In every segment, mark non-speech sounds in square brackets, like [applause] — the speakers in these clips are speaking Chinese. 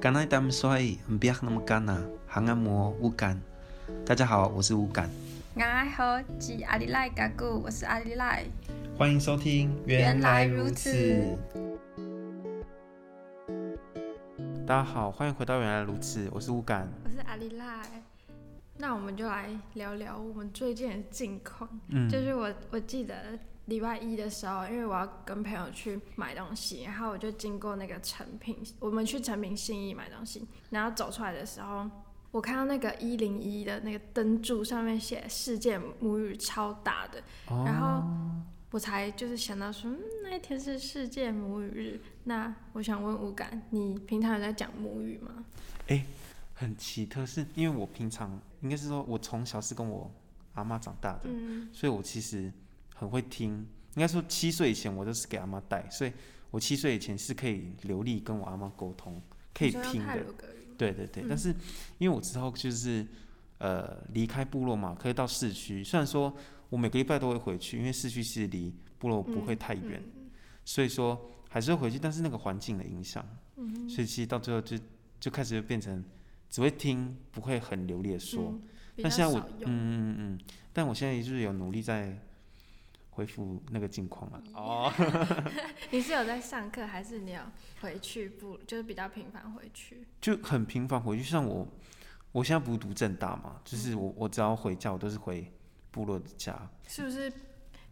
刚来他们说，不要那么干呐，还按摩无感。大家好，我是无感。大家好，是阿里赖嘎古，我是阿里赖。欢迎收听，原来如此。大家好，欢迎回到原来如此，我是无感，我是阿里赖。那我们就来聊聊我们最近的近况。嗯，就是我我记得。礼拜一的时候，因为我要跟朋友去买东西，然后我就经过那个成品，我们去成品信义买东西，然后走出来的时候，我看到那个一零一的那个灯柱上面写“世界母语”超大的，哦，然后我才就是想到说，嗯，那一天是世界母语日，那我想问吴感，你平常有在讲母语吗？哎，很奇特，是因为我平常应该是说我从小是跟我阿妈长大的，嗯，所以我其实。很会听，应该说七岁以前我都是给阿妈带，所以我七岁以前是可以流利跟我阿妈沟通，可以听的。对对对，嗯、但是因为我之后就是呃离开部落嘛，可以到市区。虽然说我每个礼拜都会回去，因为市区其实离部落不会太远，嗯嗯、所以说还是会回去。但是那个环境的影响，嗯、所以其实到最后就就开始就变成只会听，不会很流利的说。嗯、但现在我嗯嗯嗯，但我现在就是有努力在。恢复那个境况了哦。[laughs] 你是有在上课，还是你要回去不？就是比较频繁回去？就很频繁回去，像我，我现在不是读正大嘛，就是我我只要回家，我都是回部落的家。是不是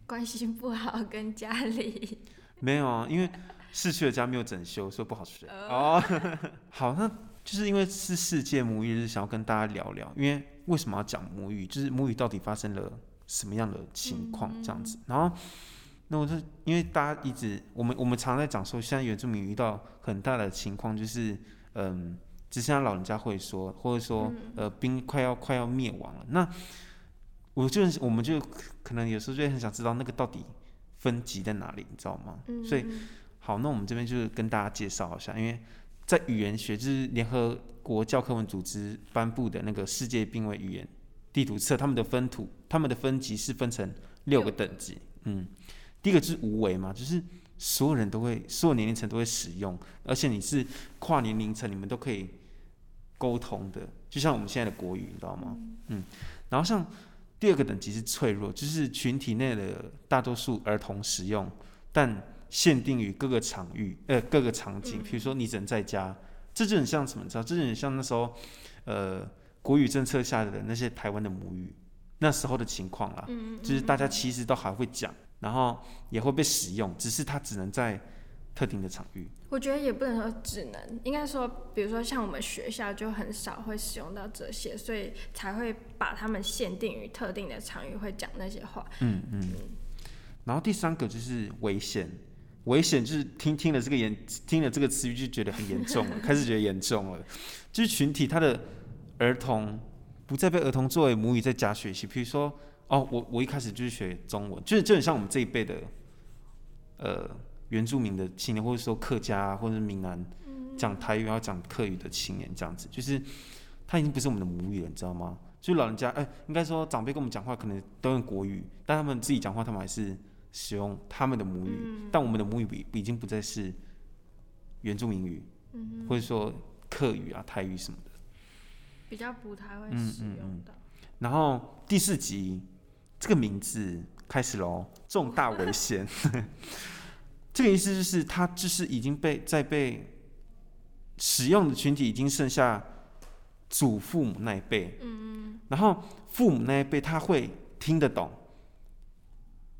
关系不好跟家里？[laughs] 没有啊，因为市区的家没有整修，所以不好睡。哦，[laughs] 好，那就是因为是世界母语日，想要跟大家聊聊，因为为什么要讲母语？就是母语到底发生了什么样的情况这样子？然后，那我就因为大家一直我们我们常在讲说，现在原住民遇到很大的情况就是，嗯，只剩下老人家会说，或者说呃，兵快要快要灭亡了。那我就我们就可能有时候就很想知道那个到底分级在哪里，你知道吗？所以好，那我们这边就是跟大家介绍一下，因为在语言学就是联合国教科文组织颁布的那个世界濒危语言。地图册，他们的分图，他们的分级是分成六个等级。嗯，第一个就是无为嘛，就是所有人都会，所有年龄层都会使用，而且你是跨年龄层，你们都可以沟通的，就像我们现在的国语，你知道吗？嗯，然后像第二个等级是脆弱，就是群体内的大多数儿童使用，但限定于各个场域，呃，各个场景，比如说你只能在家，这就很像什么？你知道？这就很像那时候，呃。国语政策下的那些台湾的母语，那时候的情况啦，就是大家其实都还会讲，然后也会被使用，只是它只能在特定的场域。我觉得也不能说只能，应该说，比如说像我们学校就很少会使用到这些，所以才会把它们限定于特定的场域会讲那些话。嗯嗯。嗯，然后第三个就是危险，危险就是听听了这个严，听了这个词语就觉得很严重了，[laughs] 开始觉得严重了，就是群体它的。儿童不再被儿童作为母语在家学习，比如说，哦，我我一开始就是学中文，就是就很像我们这一辈的，呃，原住民的青年，或者说客家或者是闽南讲台语要讲客语的青年这样子，就是他已经不是我们的母语了，你知道吗？就老人家，哎、欸，应该说长辈跟我们讲话可能都用国语，但他们自己讲话，他们还是使用他们的母语，但我们的母语已经不再是原住民语，或者说客语啊、台语什么的。比较不太会使用的。然后第四集这个名字开始喽，重大危险。[laughs] 这个意思就是，他就是已经被在被使用的群体已经剩下祖父母那一辈。嗯嗯。然后父母那一辈他会听得懂，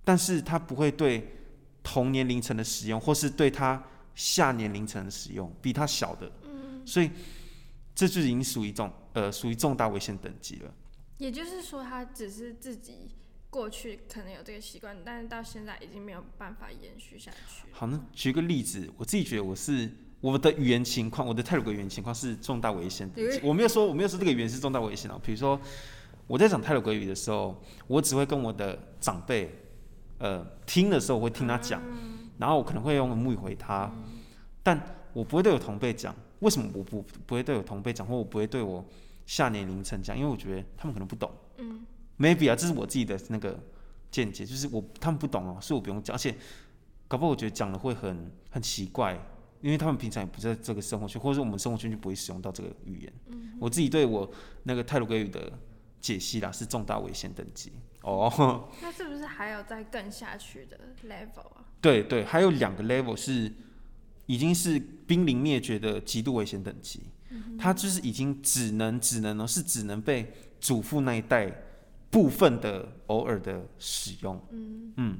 但是他不会对同年龄层的使用，或是对他下年龄层的使用，比他小的。嗯。所以这就已经属于一种。呃，属于重大危险等级了。也就是说，他只是自己过去可能有这个习惯，但是到现在已经没有办法延续下去。好，那举个例子，我自己觉得我是我的语言情况，我的泰鲁格语言情况是重大危险等级。我没有说，我没有说这个语言是重大危险哦。比如说，我在讲泰鲁阁语的时候，我只会跟我的长辈，呃，听的时候我会听他讲，嗯、然后我可能会用母语回他，嗯、但我不会对我同辈讲。为什么我不不会对我同辈讲，或我不会对我下年龄层讲，因为我觉得他们可能不懂。嗯，maybe 啊，这是我自己的那个见解，就是我他们不懂哦，所以我不用讲。而且搞不好我觉得讲了会很很奇怪，因为他们平常也不在这个生活圈，或者说我们生活圈就不会使用到这个语言。嗯、我自己对我那个泰鲁格语的解析啦，是重大危险等级。哦，那是不是还有再更下去的 level 啊？对对，还有两个 level 是已经是濒临灭绝的极度危险等级。嗯、它就是已经只能只能哦，是只能被祖父那一代部分的偶尔的使用。嗯嗯，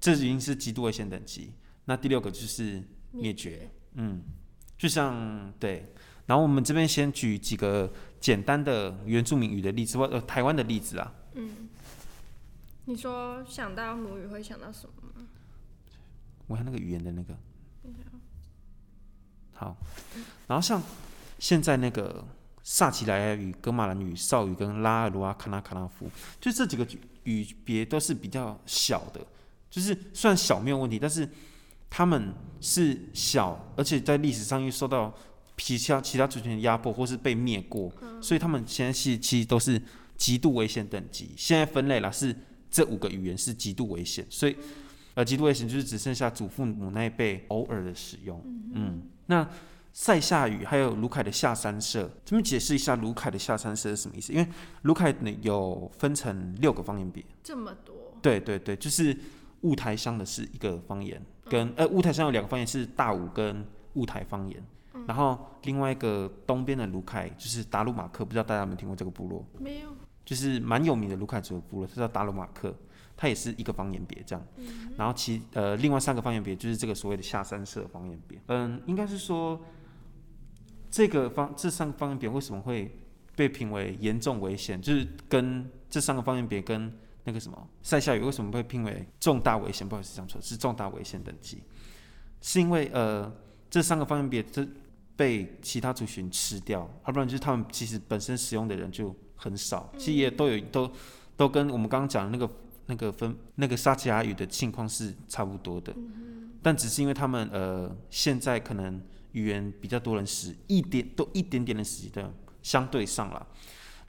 这已经是极度危险等级。那第六个就是灭绝。灭绝嗯，就像对，然后我们这边先举几个简单的原住民语的例子，或呃台湾的例子啊。嗯，你说想到母语会想到什么吗？我看那个语言的那个。好，然后像现在那个萨奇莱雅语、噶玛兰语、邵语跟拉尔鲁阿、卡纳卡纳夫，就这几个语别都是比较小的，就是虽然小没有问题，但是他们是小，而且在历史上又受到其他其他族群的压迫或是被灭过，所以他们现在是其实都是极度危险等级。现在分类了是这五个语言是极度危险，所以呃极度危险就是只剩下祖父母那一辈偶尔的使用，嗯。那塞夏语还有卢凯的下三社，这边解释一下卢凯的下三社是什么意思？因为卢凯呢有分成六个方言别，这么多？对对对，就是雾台乡的是一个方言，跟、嗯、呃雾台乡有两个方言是大武跟雾台方言，嗯、然后另外一个东边的卢凯就是达鲁马克，不知道大家有没有听过这个部落？没有，就是蛮有名的卢凯族的部落，它叫达鲁马克。它也是一个方言别这样，嗯、然后其呃另外三个方言别就是这个所谓的下三社方言别。嗯，应该是说这个方这三个方言别为什么会被评为严重危险？就是跟这三个方言别跟那个什么赛夏语为什么被评为重大危险？不好意思讲错，是重大危险等级，是因为呃这三个方言别这被其他族群吃掉，要不然就是他们其实本身使用的人就很少，其实也都有都都跟我们刚刚讲的那个。那个分那个沙奇亚语的情况是差不多的，嗯、但只是因为他们呃现在可能语言比较多人使一点都一点点的使的相对上了。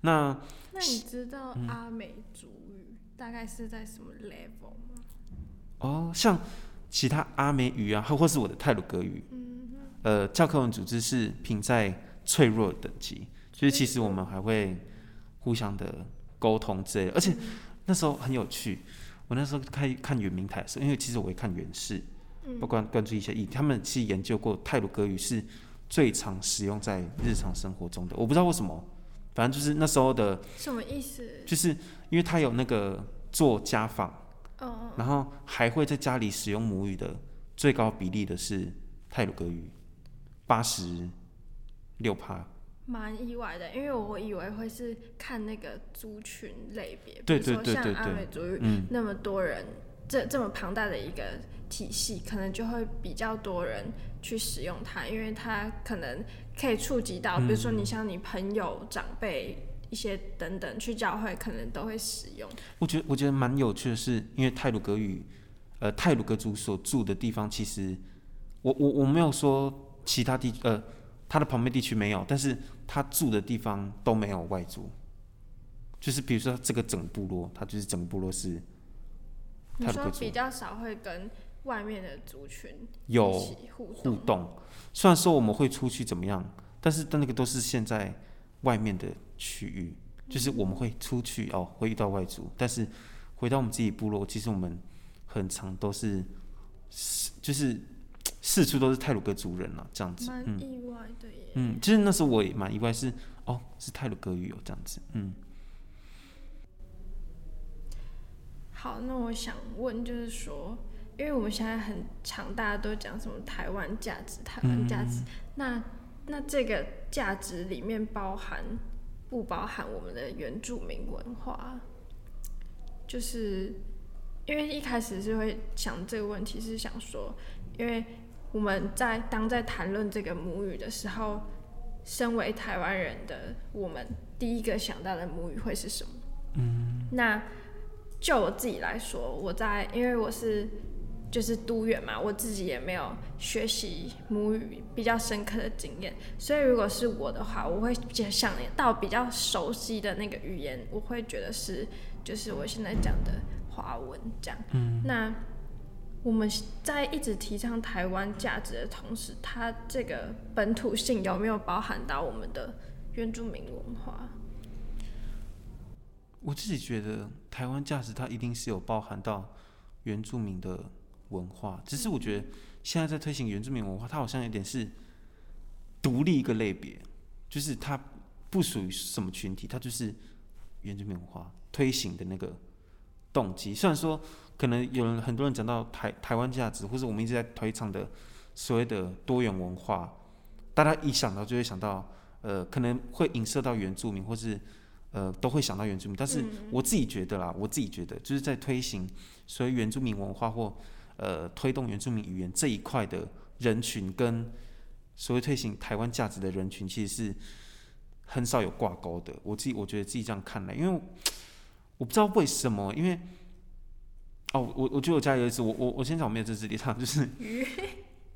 那那你知道阿美族语大概是在什么 level 吗？哦，像其他阿美语啊，或或是我的泰鲁格语，嗯、呃，教科文组织是评在脆弱等级，所以其实我们还会互相的沟通之类的，而且。嗯那时候很有趣，我那时候看看圆明台的时候，因为其实我会看原视，不关关注一些议题，他们其实研究过泰鲁格语是最常使用在日常生活中的，我不知道为什么，反正就是那时候的什么意思？就是因为他有那个做家访，然后还会在家里使用母语的最高比例的是泰鲁格语，八十六趴。蛮意外的，因为我以为会是看那个族群类别，对对对对对，比如说像阿美族语那么多人，嗯、这这么庞大的一个体系，可能就会比较多人去使用它，因为它可能可以触及到，比如说你像你朋友、长辈一些等等，去教会可能都会使用。我觉得我觉得蛮有趣的是，因为泰鲁格语，呃，泰鲁格族所住的地方，其实我我我没有说其他地呃。他的旁边地区没有，但是他住的地方都没有外族，就是比如说这个整个部落，他就是整个部落是。你说比较少会跟外面的族群有互动，虽然说我们会出去怎么样，但是但那个都是现在外面的区域，就是我们会出去哦，会遇到外族，但是回到我们自己部落，其实我们很常都是就是。四处都是泰鲁格族人了，这样子，蛮意外的耶。嗯，其实那时候我也蛮意外是，是哦，是泰鲁格语哦，这样子，嗯。好，那我想问，就是说，因为我们现在很常，大家都讲什么台湾价值，台湾价值，嗯、那那这个价值里面包含不包含我们的原住民文化？就是因为一开始是会想这个问题，是想说，因为。我们在当在谈论这个母语的时候，身为台湾人的我们，第一个想到的母语会是什么？嗯，那就我自己来说，我在因为我是就是都远嘛，我自己也没有学习母语比较深刻的经验，所以如果是我的话，我会想到比较熟悉的那个语言，我会觉得是就是我现在讲的华文这样。嗯，那。我们在一直提倡台湾价值的同时，它这个本土性有没有包含到我们的原住民文化？我自己觉得台湾价值它一定是有包含到原住民的文化，只是我觉得现在在推行原住民文化，它好像有点是独立一个类别，就是它不属于什么群体，它就是原住民文化推行的那个动机。虽然说可能有人很多人讲到台台湾价值，或是我们一直在推倡的所谓的多元文化，大家一想到就会想到，呃，可能会影射到原住民，或是。呃，都会想到原住民，但是我自己觉得啦，嗯、我自己觉得就是在推行所谓原住民文化或呃推动原住民语言这一块的人群，跟所谓推行台湾价值的人群，其实是很少有挂钩的。我自己我觉得自己这样看来，因为，我不知道为什么，因为哦，我我觉得我家里有一次，我我我先讲我没有这支立场，就是。[laughs]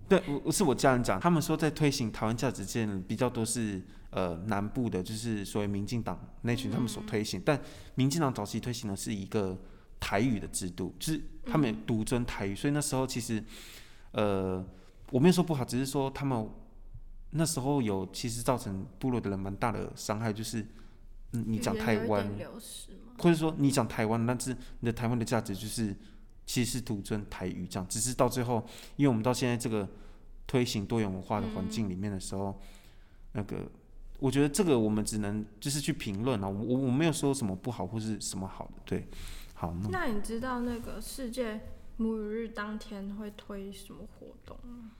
对，我我是我家人讲，他们说在推行台湾价值建比较多是呃南部的，就是所谓民进党那群他们所推行，嗯、但民进党早期推行的是一个台语的制度，就是他们独尊台语，所以那时候其实呃我没有说不好，只是说他们那时候有其实造成部落的人蛮大的伤害，就是嗯你讲台湾，或者说你讲台湾，但是你的台湾的价值就是。其实是独尊台语这样，只是到最后，因为我们到现在这个推行多元文化的环境里面的时候，那个我觉得这个我们只能就是去评论啊，我我没有说什么不好或是什么好的，对，好。那，那你知道那个世界母语日当天会推什么活动？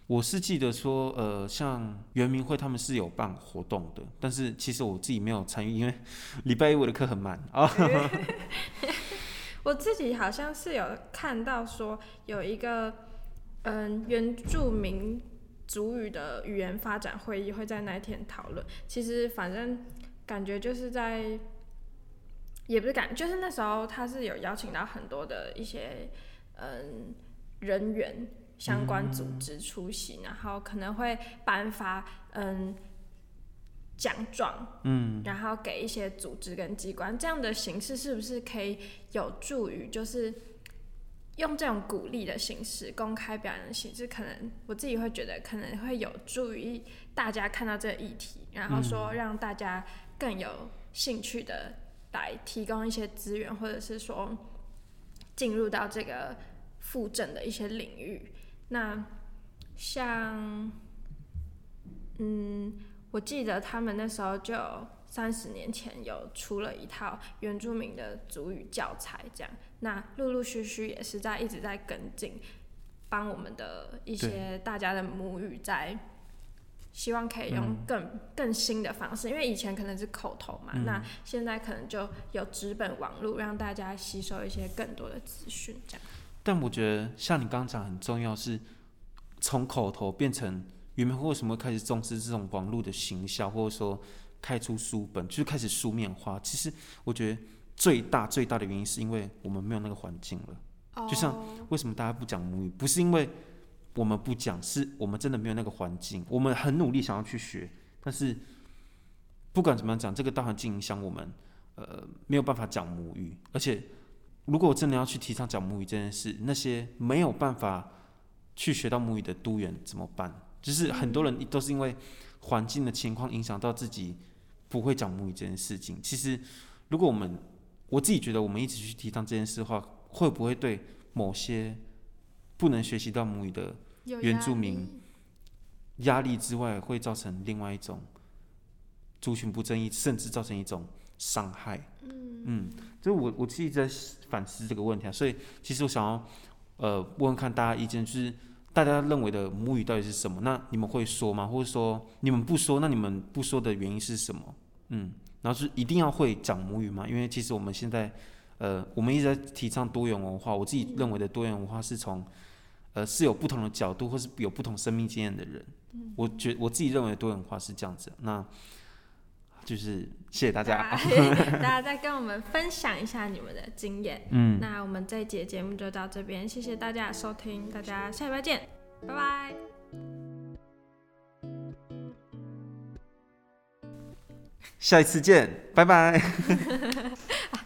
我是记得说，呃，像原民会他们是有办活动的，但是其实我自己没有参与，因为礼拜一我的课很满啊。[laughs] 哦 [laughs] 我自己好像是有看到说有一个嗯原住民族语的语言发展会议会在那一天讨论。其实反正感觉就是在，也不是感，就是那时候他是有邀请到很多的一些嗯人员相关组织出席，然后可能会颁发嗯。奖状，嗯，然后给一些组织跟机关，这样的形式是不是可以有助于，就是用这种鼓励的形式、公开表演的形式，可能我自己会觉得可能会有助于大家看到这个议题，然后说让大家更有兴趣的来提供一些资源，或者是说进入到这个复振的一些领域。那像，嗯。我记得他们那时候就三十年前有出了一套原住民的族语教材，这样，那陆陆续续也是在一直在跟进，帮我们的一些大家的母语在，希望可以用更、嗯、更新的方式，因为以前可能是口头嘛，嗯、那现在可能就有纸本网络让大家吸收一些更多的资讯，这样。但我觉得像你刚刚讲很重要是，从口头变成。原本会为什么会开始重视这种网络的行销，或者说开出书本，就是开始书面化？其实我觉得最大最大的原因是因为我们没有那个环境了。Oh. 就像为什么大家不讲母语，不是因为我们不讲，是我们真的没有那个环境。我们很努力想要去学，但是不管怎么样讲，这个大环境影响我们，呃，没有办法讲母语。而且如果我真的要去提倡讲母语这件事，那些没有办法去学到母语的都员怎么办？就是很多人都是因为环境的情况影响到自己不会讲母语这件事情。其实，如果我们我自己觉得我们一直去提倡这件事的话，会不会对某些不能学习到母语的原住民压力之外，会造成另外一种族群不正义，甚至造成一种伤害？嗯，嗯，所以我我自己在反思这个问题啊。所以，其实我想要呃问问看大家意见，就是。大家认为的母语到底是什么？那你们会说吗？或者说你们不说？那你们不说的原因是什么？嗯，然后是一定要会讲母语吗？因为其实我们现在，呃，我们一直在提倡多元文化。我自己认为的多元文化是从，呃，是有不同的角度，或是有不同生命经验的人。我觉我自己认为的多元文化是这样子。那。就是 [laughs] 谢谢大家，大家再跟我们分享一下你们的经验。嗯，那我们这一节节目就到这边，谢谢大家的收听，大家下礼拜见，拜拜。下一次见，拜拜。[laughs] [laughs]